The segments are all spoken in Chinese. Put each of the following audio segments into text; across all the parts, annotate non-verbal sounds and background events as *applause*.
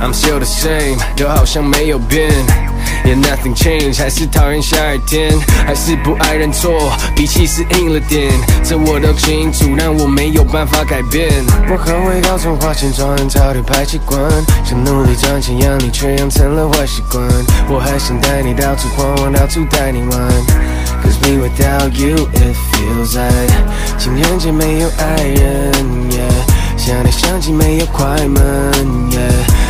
I'm still the same，都好像没有变。Yeah, nothing changed，还是讨厌下雨天，还是不爱认错，脾气是硬了点，这我都清楚，但我没有办法改变。我很会搞错，花钱装很潮的排气管，想努力赚钱养你，却养成了坏习惯。我还想带你到处逛逛，到处带你玩。Cause me without you it feels like 情人节没有爱人，yeah。想你相机没有快门。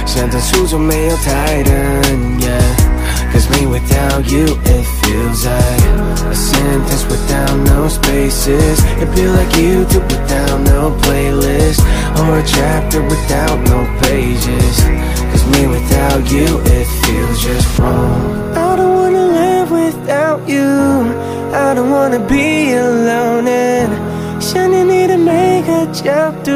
想在初中没有台灯，yeah。Cause me without you, it feels like a sentence without no spaces. It feel like YouTube without no playlist, or a chapter without no pages. Cause me without you, it feels just wrong. I don't wanna live without you. I don't wanna be alone. And 想念你的每个角度，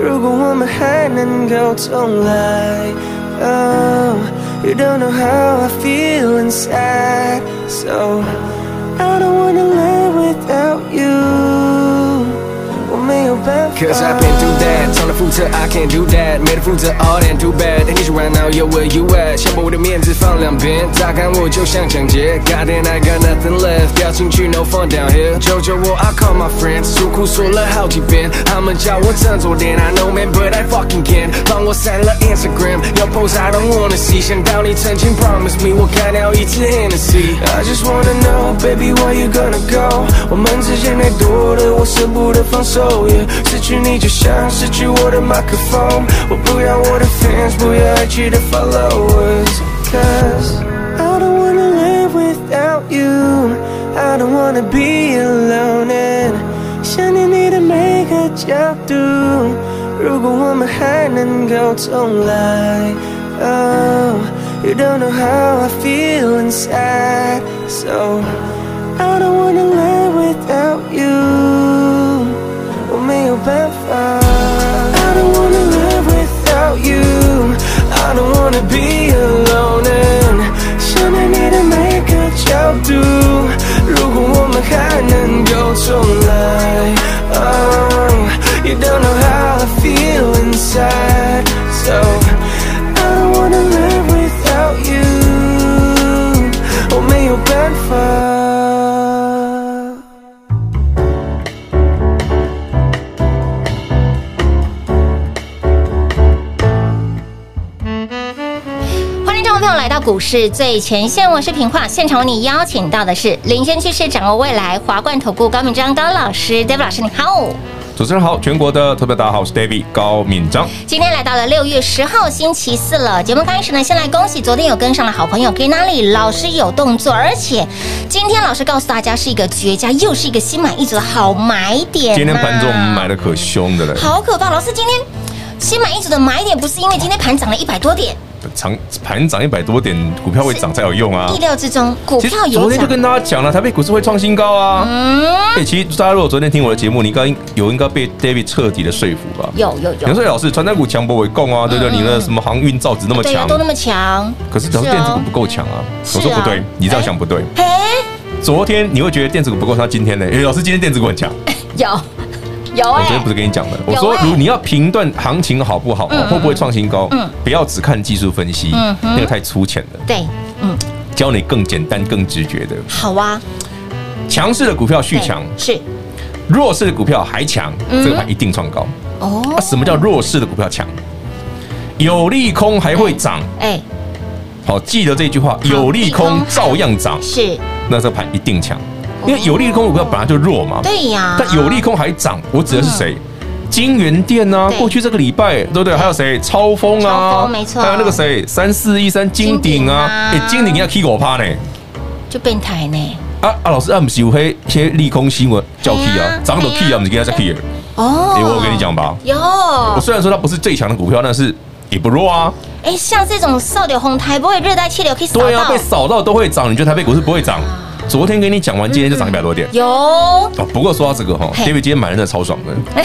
如果我们还能够重来，oh。You don't know how I feel inside So I don't wanna live without you Cause I've been through that 从来负责 I can't do that 没得负责 all that too bad 你说 right now yo where you at 先把我的面子放两边乍看我就像抢劫 God damn I got nothing left 掉进去 no fun down here 救救我 I call my friends 诉苦说了好几遍他们叫我振作点 I know man but I fucking can't 帮我删了 Instagram 要 post I don't wanna see 想到你曾经 promise me 我开掉一支 Hennessy I just wanna know baby where you gonna go 我们之间太多的我舍不得放手 yeah 失去你就像失去我的麦克风，我不要我的 fans，不要爱去的 followers。Cause I don't wanna live without you, I don't wanna be alone. And 想念你的每个角度，如果我们还能够重来。Oh, you don't know how I feel inside, so I don't wanna live without you. 我市最前线，我是平化。现场为你邀请到的是领先趋势、掌握未来华冠投顾高敏章高老师，David 老师你好。主持人好，全国的特别大家好，我是 David 高敏章。今天来到了六月十号星期四了，节目开始呢，先来恭喜昨天有跟上的好朋友 Gary 老师有动作，而且今天老师告诉大家是一个绝佳，又是一个心满意足的好买点。今天盘中我们买的可凶的了，好可怕！老师今天心满意足的买点，不是因为今天盘涨了一百多点。长盘涨一百多点，股票会涨才有用啊！意料之中，股票有涨。昨天就跟大家讲了，台北股市会创新高啊！嗯，哎，其实大家如果昨天听我的节目，你应该有应该被 David 彻底的说服吧？有有有。有说老师，传产股强不为共啊，对不对？你的什么航运造纸那么强，都那么强，可是主要电子股不够强啊！我说不对，你这样想不对。嘿，昨天你会觉得电子股不够，他今天呢？哎，老师，今天电子股很强。*laughs* 有。有、欸，我昨天不是跟你讲的，我说如你要评断行情好不好，会不会创新高，不要只看技术分析，那个太粗浅了。对，嗯，教你更简单、更直觉的。好啊，强势的股票续强是，弱势的股票还强，这个盘一定创高。哦，那什么叫弱势的股票强？有利空还会涨？哎，好，记得这句话，有利空照样涨，是，那这个盘一定强。因为有利空股票本来就弱嘛，对呀。但有利空还涨，我指的是谁？金元店啊，过去这个礼拜，对不对？还有谁？超丰啊，没错。还有那个谁？三四一三金鼎啊，哎，金鼎要 K 我趴呢，就变态呢。啊啊，老师，啊不是有黑些利空新闻叫 K 啊，涨都 K 啊，不是给他再 K 哦。哎，我跟你讲吧，有。我虽然说它不是最强的股票，但是也不弱啊。哎，像这种少点红台不会热带气流可以扫到，对啊，被扫到都会涨。你觉得台北股市不会涨？昨天跟你讲完，今天就涨一百多点。有哦，不过说到这个哈，David 今天买的真的超爽的，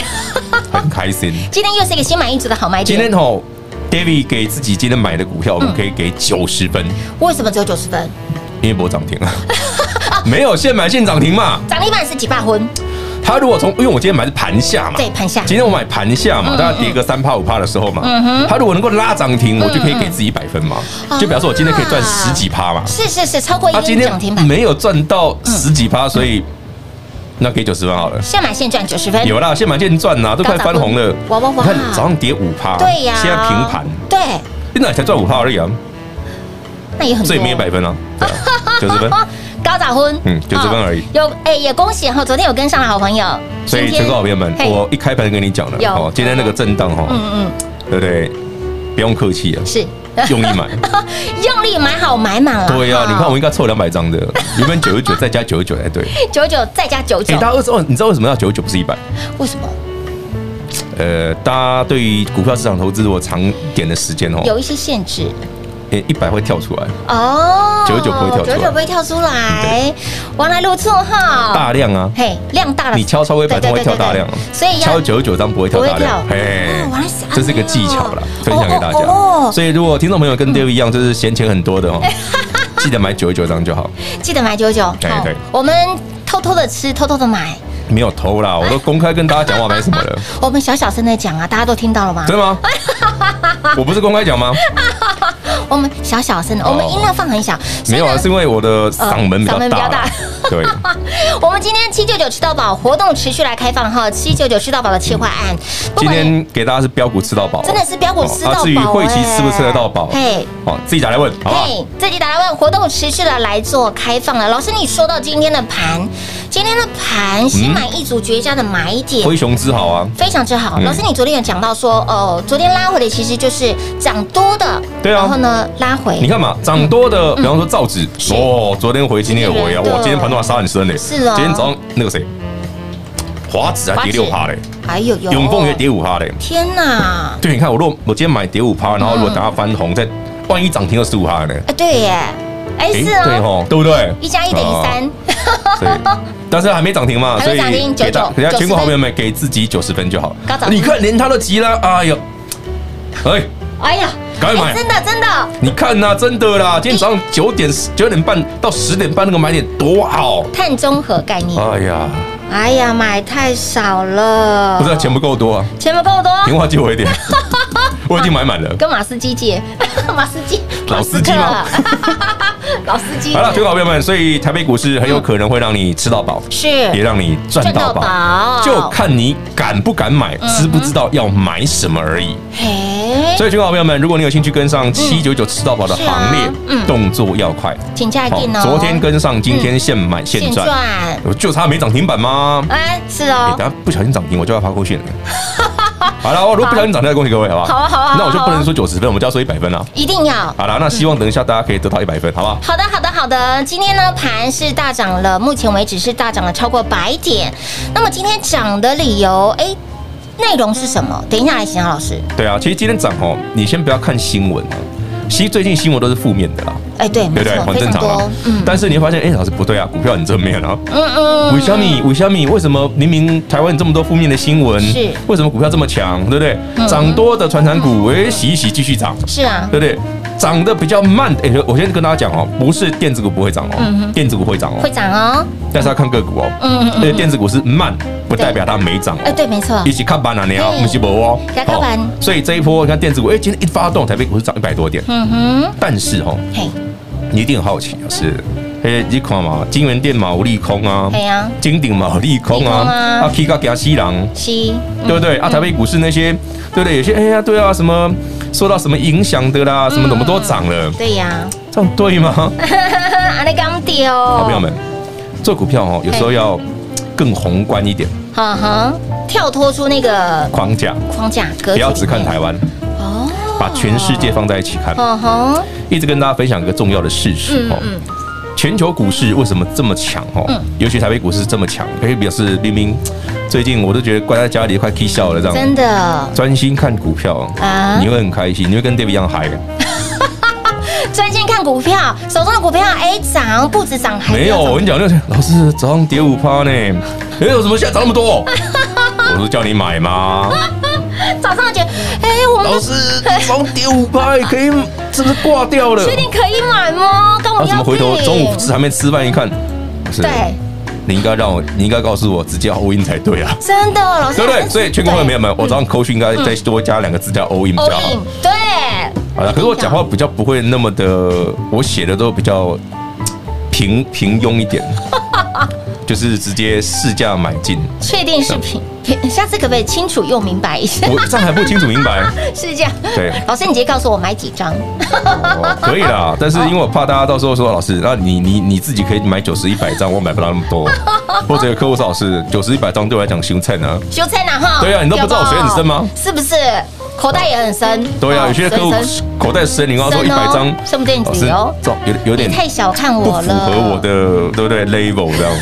*laughs* 很开心。今天又是一个心满意足的好买点。今天哈，David 给自己今天买的股票，我们可以给九十分。为什么只有九十分？因为不涨停啊，*laughs* 没有现买现涨停嘛。涨停板是几百分？他如果从，因为我今天买的是盘下嘛，对盘下。今天我买盘下嘛，大概跌个三趴五趴的时候嘛，他如果能够拉涨停，我就可以给自己一百分嘛，就表示我今天可以赚十几趴嘛。是是是，超过一根涨停板。没有赚到十几趴，所以那给九十分好了。现买现赚九十分，有啦，现买现赚呐，都快翻红了。哇哇哇！你看早上跌五趴，对呀，现在平盘，对，现在才赚五趴而已啊，那也很多，所以没有百分啊，九十分。*laughs* 高早婚，嗯，九十分而已。有哎，也恭喜哈！昨天有跟上的好朋友，所以全国好朋友们，我一开盘跟你讲了，哦，今天那个震荡哈，嗯嗯，对不对？不用客气啊，是 *laughs* 用力买，用力买好买满了。对呀，你看我应该凑两百张的，*laughs* 原本九十九再加九十九才对，九十九再加九十九。大家二十二，你知道为什么要九十九不是一百？为什么？呃，大家对于股票市场投资如果长点的时间哦，有一些限制。诶，一百会跳出来哦，九十九不会跳出来，九十九不会跳出来，原来如错哈，大量啊，嘿，量大了，你敲超过一百会跳大量，所以敲九十九张不会跳大量，嘿，这是一个技巧啦，分享给大家。所以如果听众朋友跟 David 一样，就是闲钱很多的哦，*laughs* 记得买九十九张就好，记得买九十九，对对，我们偷偷的吃，偷偷的买，没有偷啦，我都公开跟大家讲话，买什么的，*laughs* 我们小小声的讲啊，大家都听到了吗？真的吗？*laughs* 我不是公开讲吗？*laughs* 我们小小声的，我们音量放很小。没有啊，是因为我的嗓门比较大。*laughs* 对，我们今天七九九吃到饱活动持续来开放哈，七九九吃到饱的企划案。今天给大家是标股吃到饱，真的是标股吃到饱。至于会期吃不吃得到饱？嘿，好，自己打来问，好不好？自己打来问，活动持续的来做开放了。老师，你说到今天的盘，今天的盘心满意足绝佳的买点，灰熊之好啊，非常之好。老师，你昨天有讲到说，哦，昨天拉回的其实就是涨多的，对啊，然后呢拉回，你看嘛，涨多的，比方说造纸，哦，昨天回，今天也回啊，哇，今天盘中还杀很深嘞。是啊，今天早上那个谁，华子还跌六趴嘞，还有。永丰也跌五趴嘞。天哪！对，你看我如果我今天买跌五趴，然后如果等下翻红，再万一涨停了十五趴呢？哎，对耶，哎是啊，对吼，对不对？一加一等于三。对，*laughs* 但是还没涨停嘛，所以给大给大家全国好朋友们给自己九十分就好。你看连他都急了，哎呦，哎，哎呀。赶快买！真的真的，你看呐，真的啦！今天早上九点九点半到十点半那个买点多好，碳中和概念。哎呀，哎呀，买太少了，不是钱不够多啊，钱不够多，电话借我一点，*laughs* 我已经买满了。跟马斯基借，*laughs* 马斯基，老司机吗？老司机。好了，各位好朋友们，所以台北股市很有可能会让你吃到饱，是也让你赚到饱，就看你敢不敢买，知不知道要买什么而已。嘿，所以，各位好朋友们，如果你有兴趣跟上七九九吃到饱的行列，动作要快，请假一哦。昨天跟上，今天现买现赚，就差没涨停板吗？哎，是哦。等下不小心涨停，我就要发过线了。*laughs* *laughs* 好了，我如果不小心涨停，恭喜各位，好不好？好啊，好啊。那我就不能说九十分，我们就要说一百分了。一定要。好了，那希望等一下大家可以得到一百分，好不好？好的，好的，好的。今天呢，盘是大涨了，目前为止是大涨了超过百点。那么今天涨的理由，哎，内容是什么？等一下来，邢老师。对啊，其实今天涨哦，你先不要看新闻。其实最近新闻都是负面的啦，哎，对，对不对？很正常啊。嗯。但是你会发现，哎，老师不对啊，股票很正面啊。嗯嗯。为小米？为小米？为什么明明台湾这么多负面的新闻，是为什么股票这么强？对不对？涨多的传产股，哎，洗一洗继续涨。是啊。对不对？涨得比较慢，哎，我先跟大家讲哦，不是电子股不会涨哦，电子股会涨哦，会涨哦。但是要看个股哦。嗯嗯。对，电子股是慢，不代表它没涨。哎，对，没错。一起看板啊，你要不是不哦。看板。所以这一波你看电子股，哎，今天一发动，台北股市涨一百多点。嗯哼。但是哦，嘿，你一定很好奇，是，哎，你看嘛，金源店嘛，利空啊，对呀，金鼎嘛，利空啊，啊，K 高加西郎，西，对不对？啊，台北股市那些，对不对？有些，哎呀，对啊，什么受到什么影响的啦，什么怎么都涨了，对呀，这样对吗？阿力刚丢，好朋友们，做股票哦，有时候要更宏观一点，哈哈，跳脱出那个框架，框架，不要只看台湾。把全世界放在一起看，一直跟大家分享一个重要的事实哦。全球股市为什么这么强？哦，嗯，尤其台北股市这么强，可以表示明明最近我都觉得关在家里快气笑了，这样真的专心看股票啊，你会很开心，你会跟 David 一样嗨。*laughs* 专心看股票，手中的股票哎涨，不止涨，还没有。我跟你讲，那老师早上跌五趴呢，哎，有什么现在涨那么多？*laughs* 我是叫你买吗？*laughs* 早上觉得，哎，我们老师早上跌五趴，可以是不是挂掉了？确定可以买吗？跟我要。怎么回头中午吃还没吃饭一看，是对，你应该让我，你应该告诉我直接 all in 才对啊！真的，老师，对不对？所以全国会员没有没有，我早上扣讯应该再多加两个字叫 all in 比较好。对。好了，可是我讲话比较不会那么的，我写的都比较平平庸一点，就是直接市价买进。确定是平平，下次可不可以清楚又明白一下？我这样还不清楚明白？*laughs* 是这样。对，老师，你直接告诉我买几张？哦，可以啦，*laughs* 但是因为我怕大家到时候说，老师，那你你你自己可以买九十一百张，我买不到那么多。*laughs* 或者有客户说，老师，九十一百张对我来讲修菜呢？修菜呢？哈。对啊，你都不知道我水很深吗？是不是？口袋也很深，对啊，有些客户口袋深，你刚刚说一百张，深不见底哦，有有点太小看我了，不符合我的对不对？level 这样，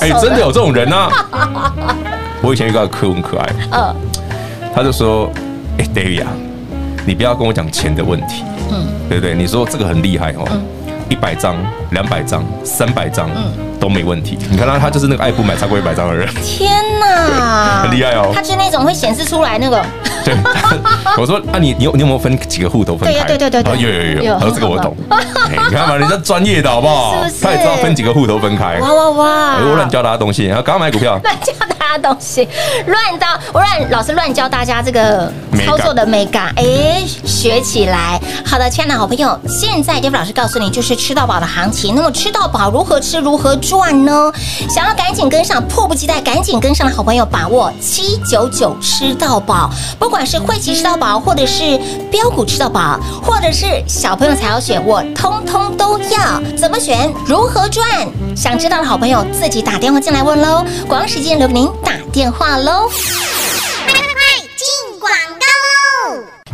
*laughs* 哎，真的有这种人啊！*laughs* 我以前有个客户很可爱，嗯，他就说，哎，David 啊，你不要跟我讲钱的问题，嗯，对不对？你说这个很厉害哦，一百张、两百张、三百张，嗯。都没问题，你看他，他就是那个爱不买超过一百张的人。天哪，*laughs* 很厉害哦！他是那种会显示出来那个。对，*laughs* 我说啊，你你有你有没有分几个户头分开？对对对对，有有有有，这个我懂。*laughs* 你看嘛，人家专业的好不好？他也知道分几个户头分开。哇哇哇！我乱教大家东西，然后刚刚买股票。乱教大家东西，乱教我乱老师乱教大家这个操作的美感，哎，学起来。好的，亲爱的好朋友，现在 David 老师告诉你，就是吃到饱的行情。那么吃到饱如何吃？如何赚？呢？想要赶紧跟上，迫不及待赶紧跟上的好朋友，把握七九九吃到饱。不管是会期吃到饱，或者是标股吃到饱，或者是小朋友才要选，我通通都要。怎么选？如何赚？想知道的好朋友自己打电话进来问喽。广告时间留给您打电话喽。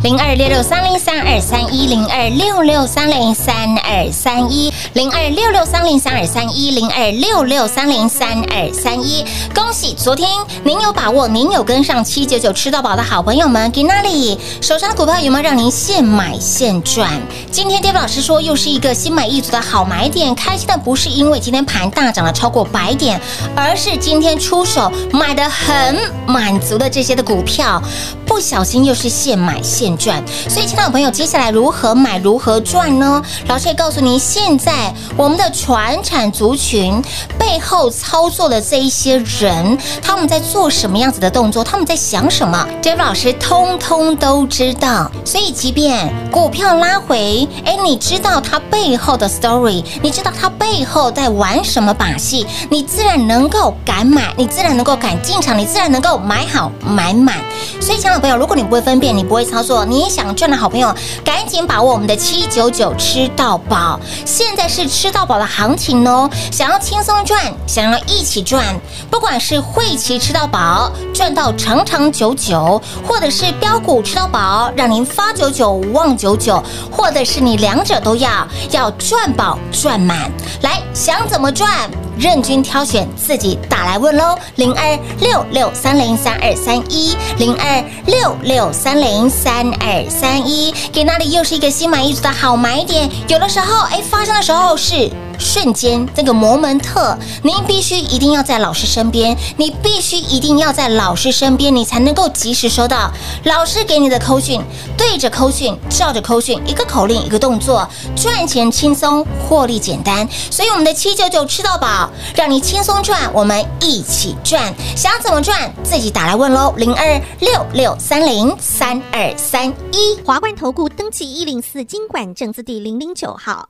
零二六六三零三二三一零二六六三零三二三一零二六六三零三二三一零二六六三零三二三一，恭喜昨天您有把握，您有跟上七九九吃到饱的好朋友们，给那里手上的股票有没有让您现买现赚？今天 David 老师说又是一个心满意足的好买点，开心的不是因为今天盘大涨了超过百点，而是今天出手买的很满足的这些的股票，不小心又是现买现赚，所以，亲爱的朋友，接下来如何买，如何赚呢？老师也告诉您，现在我们的传产族群背后操作的这一些人，他们在做什么样子的动作？他们在想什么？David 老师通通都知道。所以，即便股票拉回，哎，你知道它背后的 story，你知道它背后在玩什么把戏，你自然能够敢买，你自然能够敢进场，你自然能够买好买满。所以，亲爱的朋友，如果你不会分辨，你不会操作。你想赚的好朋友，赶紧把握我们的七九九吃到饱！现在是吃到饱的行情哦。想要轻松赚，想要一起赚，不管是会期吃到饱，赚到长长久久，或者是标股吃到饱，让您发九九望九九，或者是你两者都要，要赚饱赚满。来，想怎么赚？任君挑选，自己打来问喽，零二六六三零三二三一，零二六六三零三二三一，给那里又是一个心满意足的好买点。有的时候，哎，发生的时候是。瞬间，这个摩门特，您必须一定要在老师身边，你必须一定要在老师身边，你才能够及时收到老师给你的扣讯，对着扣讯，照着扣讯，一个口令，一个动作，赚钱轻松，获利简单。所以我们的七九九吃到饱，让你轻松赚，我们一起赚。想怎么赚，自己打来问喽，零二六六三零三二三一，华冠投顾登记一零四经管证字第零零九号。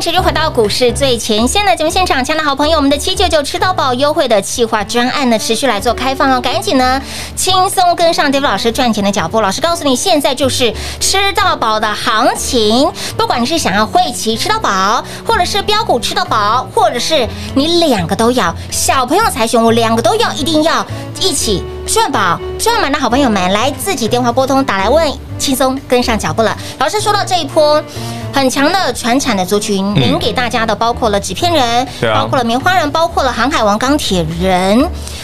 持续回到股市最前线的节目现场，亲爱的好朋友，我们的七九九吃到饱优惠的企划专案呢，持续来做开放哦，赶紧呢，轻松跟上 David 老师赚钱的脚步。老师告诉你，现在就是吃到饱的行情，不管你是想要会期吃到饱，或者是标股吃到饱，或者是你两个都要，小朋友才选我两个都要，一定要一起赚饱赚满的好朋友们，来自己电话拨通打来问，轻松跟上脚步了。老师说到这一波。很强的传产的族群，您给大家的包括了纸片人，包括了棉花人，包括了航海王钢铁人。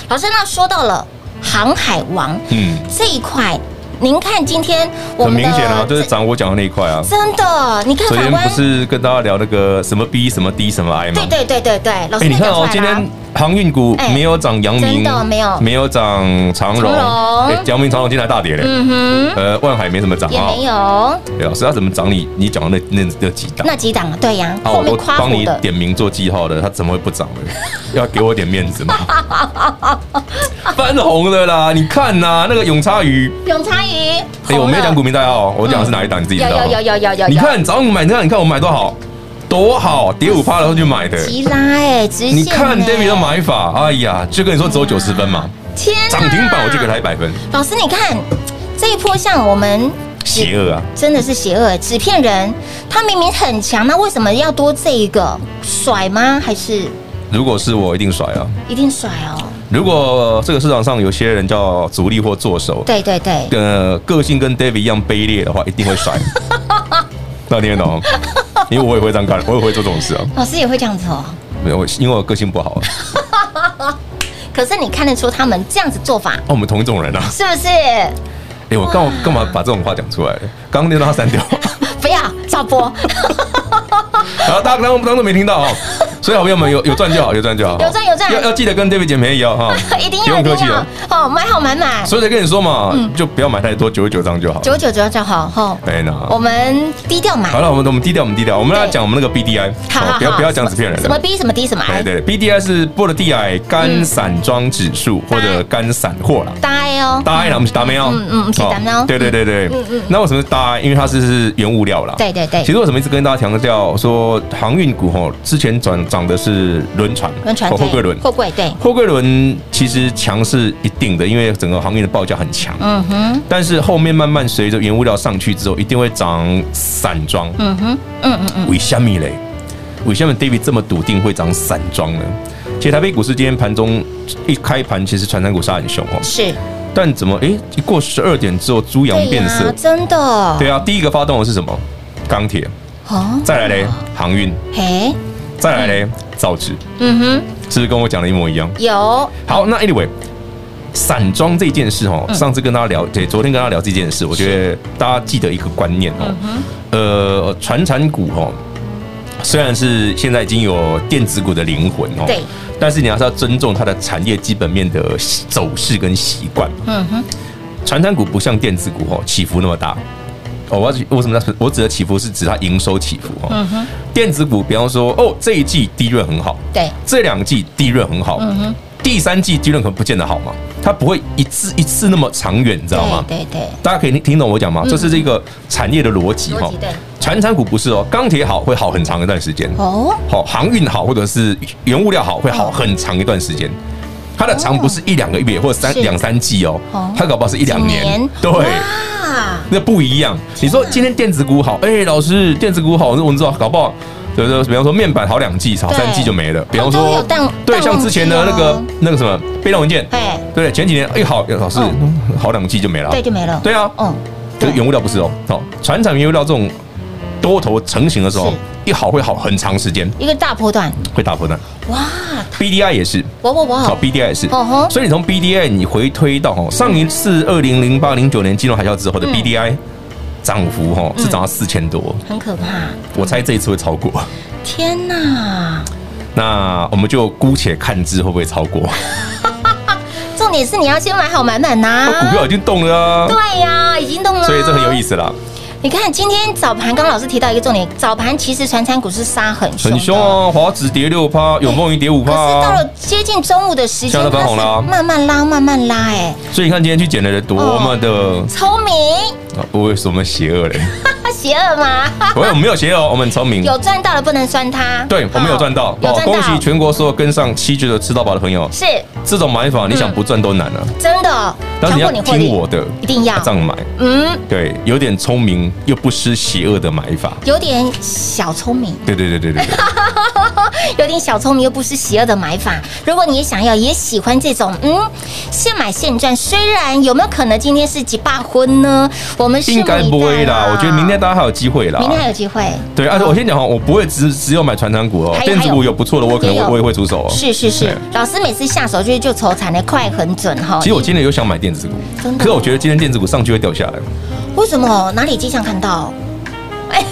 老师，那说到了航海王，嗯，这一块。您看，今天我们很明显啊，就是涨我讲的那一块啊，真的。你看，昨天不是跟大家聊那个什么 B 什么 D 什么 I 吗？对对对对对，老师，你看哦，今天航运股没有涨，阳明没有，没有涨长荣，阳明长荣今天还大跌嘞。嗯哼，呃，万海没什么涨，也没有。对，老师他怎么涨你？你讲的那那那几档？那几档啊？对呀，我都帮你点名做记号的，他怎么会不涨呢？*laughs* 要给我点面子嘛。*laughs* 翻红的啦，你看呐，那个永昌鱼，永昌鱼，哎，我没有讲股民代号，我讲的是哪一档，你自己知道。有有有有有。你看早上买，你看你看我买多好，多好，跌五趴的时候就买的。急拉哎，直线。你看 David 的买法，哎呀，就跟你说只有九十分嘛。天，涨停板我就给他一百分。老师，你看这一波像我们邪恶啊，真的是邪恶，纸片人，他明明很强，那为什么要多这一个甩吗？还是？如果是我，一定甩啊！一定甩哦。如果这个市场上有些人叫主力或作手，对对对，呃，个性跟 David 一样卑劣的话，一定会甩。*laughs* 那听得懂？因为我也会这样干，我也会做这种事啊。老师也会这样子哦。没有，因为我个性不好。*laughs* 可是你看得出他们这样子做法？哦，我们同一种人啊，是不是？哎，我干嘛干嘛把这种话讲出来？刚刚那段话删掉。*laughs* 不要，照播。然后大家当当都没听到哦。*laughs* 所以好朋友们有有赚就好，有赚就好，有赚有赚，要要记得跟 David 捡便宜哦哈，*laughs* 一定要不用客气哦，好买好买满。所以才跟你说嘛，就不要买太多，九十九张就好，九十九张就好哈。没呢，我们低调买。好了，我们我们低调，我们低调，我们来讲我们那个 BDI，好，不要不要讲纸片人。什么 B 什么 D 什么 I？对对，BDI 是波罗的海干散装指数或者干散货啦。大 I 哦，大 I 啦，我们是大没哦，嗯嗯，是大没哦。对对对对，嗯嗯。那为什么是大 I？因为它是是原物料啦。对对对。其实为什么一直跟大家强调说航运股哈，之前涨涨的是。轮船，轮船，货柜轮，货柜对，货柜轮其实强是一定的，因为整个航运的报价很强。嗯哼，但是后面慢慢随着原物料上去之后，一定会涨散装。嗯哼，嗯嗯嗯。为什么嘞？为什么 David 这么笃定会涨散装呢？其实台北股市今天盘中一开盘，其实传产股杀很凶哦。是，但怎么哎，一过十二点之后，猪羊变色，真的。对啊，第一个发动的是什么？钢铁。哦。再来嘞，航运。嘿。再来嘞，造纸，嗯哼，是不是跟我讲的一模一样？有。好，那 anyway，散装这件事哦，上次跟大家聊，对，昨天跟大家聊这件事，我觉得大家记得一个观念哦，呃，传产股哦，虽然是现在已经有电子股的灵魂哦，对，但是你还是要尊重它的产业基本面的走势跟习惯。嗯哼，传产股不像电子股哦，起伏那么大。哦，我要为什么呢？我指的起伏是指它营收起伏哦。嗯哼。电子股，比方说，哦，这一季利润很好，对，这两季利润很好，嗯哼。第三季利润可能不见得好嘛，它不会一次一次那么长远，你知道吗？对对对，大家可以听听懂我讲吗？这是这个产业的逻辑哈。传产股不是哦，钢铁好会好很长一段时间哦，好航运好或者是原物料好会好很长一段时间，它的长不是一两个月或者三两三季哦，它搞不好是一两年，对，那不一样。你说今天电子股好，哎，老师电子股好，那我们知道搞不好。对对，比方说面板好两季，好三季就没了。比方说，对，像之前的那个那个什么被动文件，对，前几年哎好，老师好两季就没了，对，就没了。对啊，嗯，可是原物料不是哦，好，传产原物料这种多头成型的时候，一好会好很长时间，一个大波段会大波段。哇，B D I 也是，哇哇哇，好，B D I 也是，所以你从 B D I 你回推到哦，上一次二零零八零九年金融海啸之后的 B D I。涨幅哈是涨到四千多，很可怕。我猜这一次会超过。天哪！那我们就姑且看之会不会超过。*laughs* 重点是你要先买好满满呐。股票已经动了啊。对呀，已经动了。所以这很有意思啦。你看今天早盘，刚刚老师提到一个重点，早盘其实传产股是杀很凶，很凶哦。华指跌六趴，永丰余跌五趴。可是到了接近中午的时间，它是慢慢拉，慢慢拉，哎。所以你看今天去捡的人多么的聪明。不会说我们邪恶嘞？*laughs* 邪恶吗？*laughs* 我们没有邪恶，我们很聪明。有赚到了不能酸它。对，我们有赚到。哦，恭喜全国所有跟上七绝的吃到饱的朋友。是这种买法，你想不赚都难了。真的。但是你要听我的，一定要这样买。嗯，对，有点聪明又不失邪恶的买法。有点小聪明。对对对对对。*laughs* *laughs* 有点小聪明又不失邪恶的买法。如果你也想要，也喜欢这种，嗯，现买现赚。虽然有没有可能今天是几把婚呢？我们是应该不会啦。我觉得明天大家还有机会啦。明天还有机会。对，而且我先讲哈，我不会只只有买传产股哦，电子股有不错的，我可能我也会出手。哦是是是，老师每次下手就是就筹产的快很准哈。其实我今天有想买电子股，可是我觉得今天电子股上去会掉下来。为什么？哪里迹象看到？哎，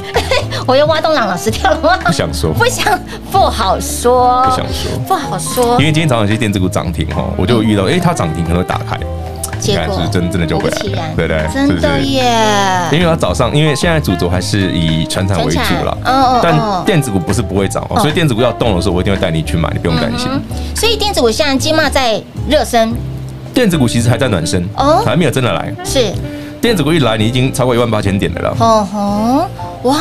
我又挖洞让老师跳了吗？不想说，不想，不好说，不想说，不好说。因为今天早上有些电子股涨停哈，我就遇到，哎，它涨停可能会打开。结果是真真的就回来了，对对，真的耶！因为它早上，因为现在主轴还是以传产为主了，哦，但电子股不是不会涨哦，所以电子股要动的时候，我一定会带你去买，你不用担心。所以电子股现在金马在热身，电子股其实还在暖身哦，还没有真的来。是，电子股一来，你已经超过一万八千点的了。哦吼，哇！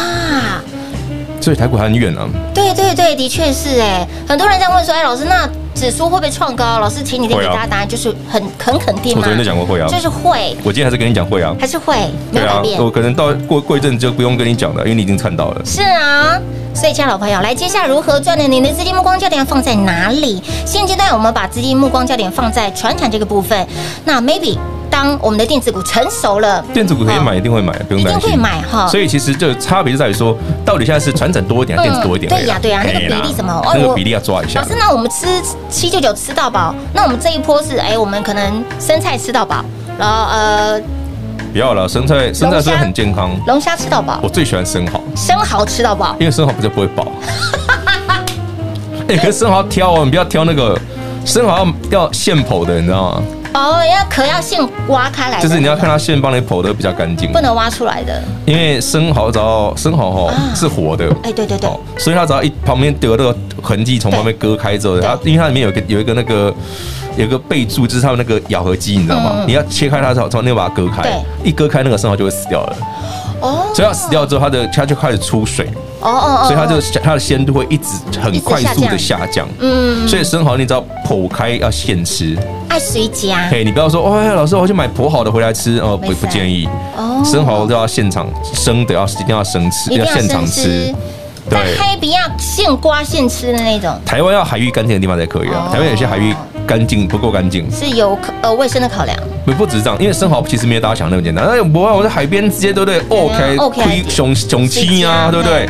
所以台股还很远呢。对对对，的确是哎，很多人在问说，哎，老师那。指数会不会创高？老师，请你给大家答案，就是很很肯定吗？我昨天就讲过会啊，就是会。我今天还是跟你讲会啊，还是会，没有改变。我可能到过过一阵就不用跟你讲了，因为你已经看到了。是啊，所以亲爱的老朋友，来，接下来如何赚呢？您的资金目光焦点要放在哪里？现阶段我们把资金目光焦点放在传产这个部分。那 maybe。当我们的电子股成熟了，电子股可以买，一定会买，不用担心。一定会买哈。所以其实就差别就在于说，到底现在是传产多一点，还是电子多一点？对呀，对呀，那个比例怎么？那个比例要抓一下。老师，那我们吃七九九吃到饱，那我们这一波是哎，我们可能生菜吃到饱，然后呃，不要了，生菜生菜是很健康，龙虾吃到饱，我最喜欢生蚝，生蚝吃到饱，因为生蚝比较不会饱。*laughs* 哎，可是生蚝挑哦，你不要挑那个生蚝要要现剖的，你知道吗？哦，要壳要先挖开来，就是你要看它线帮你剖的比较干净，不能挖出来的。因为生蚝只要生蚝哈是活的，哎对对对，所以它只要一旁边得那个痕迹从旁边割开之后，它因为它里面有个有一个那个有一个备注，就是它的那个咬合肌，你知道吗？你要切开它之后，从那个把它割开，一割开那个生蚝就会死掉了。哦，所以它死掉之后，它的它就开始出水。哦哦，所以它就它的鲜度会一直很快速的下降。嗯，所以生蚝你只要剖开要现吃。爱谁家？嘿，你不要说，哎，老师，我要去买剖好的回来吃哦，不不建议。哦，生蚝都要现场生的，要一定要生吃，要现场吃。对，黑比要现刮现吃的那种。台湾要海域干净的地方才可以啊。台湾有些海域干净不够干净，是有呃卫生的考量。不不只是这样，因为生蚝其实没有大家想那么简单。哎，不，我在海边直接对不对？OK OK，雄雄鸡啊，对不对？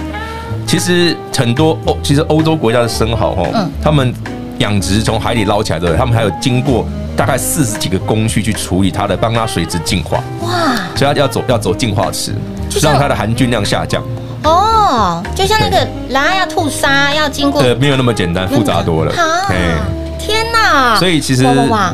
其实很多欧，其实欧洲国家的生蚝哦，他们。养殖从海里捞起来的，他们还有经过大概四十几个工序去处理它的，帮它水质净化。哇！所以它要走要走净化池，让它的含菌量下降。哦，就像那个拉要吐沙要经过，呃，没有那么简单，复杂多了。好，天哪！所以其实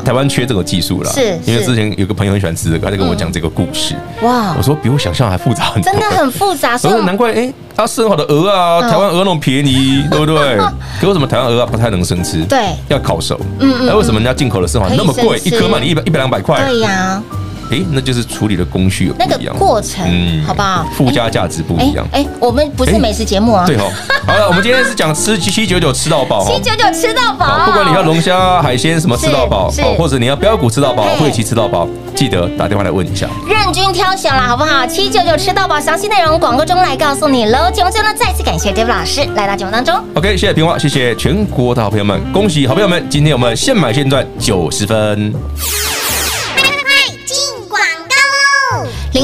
台湾缺这个技术了，是因为之前有个朋友很喜欢吃这个，他就跟我讲这个故事。哇！我说比我想象还复杂很多，真的很复杂。*laughs* 所以难怪哎，它生好的鹅啊，台湾鹅那么便宜，对不对？*laughs* 可为什么台湾鹅啊不太能生吃？对，要烤熟。嗯嗯。那为什么人家进口的生蚝那么贵？一颗卖你一百一百两百块？对呀。哎，那就是处理的工序不一样，那个过程，嗯，好不好？附加价值不一样。哎，我们不是美食节目啊。对哦。好了，我们今天是讲吃七七九九吃到饱。七九九吃到饱。不管你要龙虾、海鲜什么吃到饱，好，或者你要标股吃到饱、会期吃到饱，记得打电话来问一下。任君挑选了，好不好？七九九吃到饱，详细内容广告中来告诉你喽。节目最后呢，再次感谢 David 老师来到节目当中。OK，谢谢平花，谢谢全国的好朋友们，恭喜好朋友们，今天我们现买现赚九十分。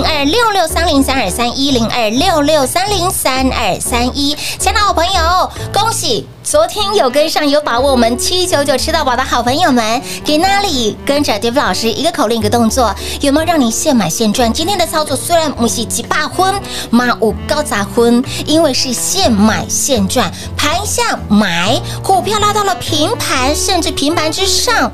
零二六六三零三二三一零二六六三零三二三一，亲爱的好朋友，恭喜！昨天有跟上有把握，我们七九九吃到饱的好朋友们，给哪里跟着 Dave 老师一个口令一个动作，有没有让你现买现赚？今天的操作虽然不是几把分，马五高砸婚，因为是现买现赚，盘下买股票拉到了平盘，甚至平盘之上，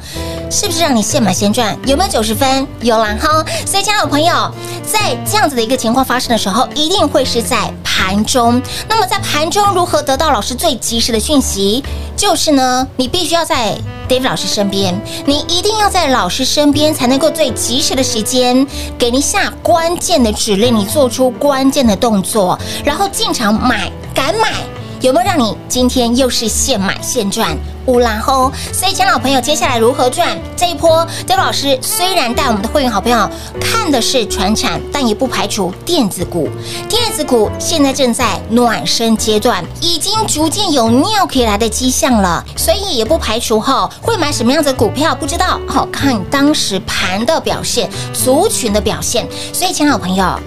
是不是让你现买现赚？有没有九十分？有啦哈！所以，亲爱的朋友，在这样子的一个情况发生的时候，一定会是在盘中。那么，在盘中如何得到老师最及时的讯息？就是呢，你必须要在 David 老师身边，你一定要在老师身边，才能够最及时的时间给你下关键的指令，你做出关键的动作，然后进场买，敢买。有没有让你今天又是现买现赚？乌拉吼！所以，亲老朋友，接下来如何赚？这一波周老师虽然带我们的会员好朋友看的是船产，但也不排除电子股。电子股现在正在暖身阶段，已经逐渐有尿可以来的迹象了，所以也不排除哈会买什么样子的股票，不知道。好看当时盘的表现，族群的表现。所以，亲老朋友。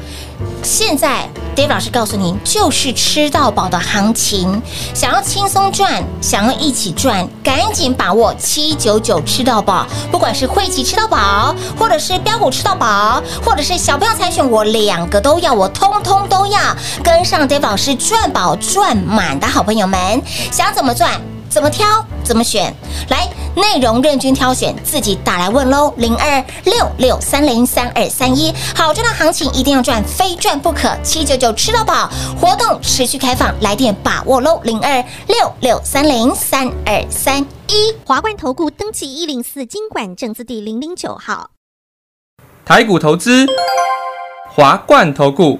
现在，Dave 老师告诉您，就是吃到饱的行情。想要轻松赚，想要一起赚，赶紧把握七九九吃到饱。不管是会期吃到饱，或者是标股吃到饱，或者是小朋友参选，我两个都要，我通通都要。跟上 Dave 老师赚饱赚满的好朋友们，想怎么赚？怎么挑？怎么选？来，内容任君挑选，自己打来问喽。零二六六三零三二三一，好，这段行情一定要赚，非赚不可。七九九吃到饱，活动持续开放，来电把握喽。零二六六三零三二三一，华冠投顾登记一零四金管证字第零零九号，台股投资，华冠投顾。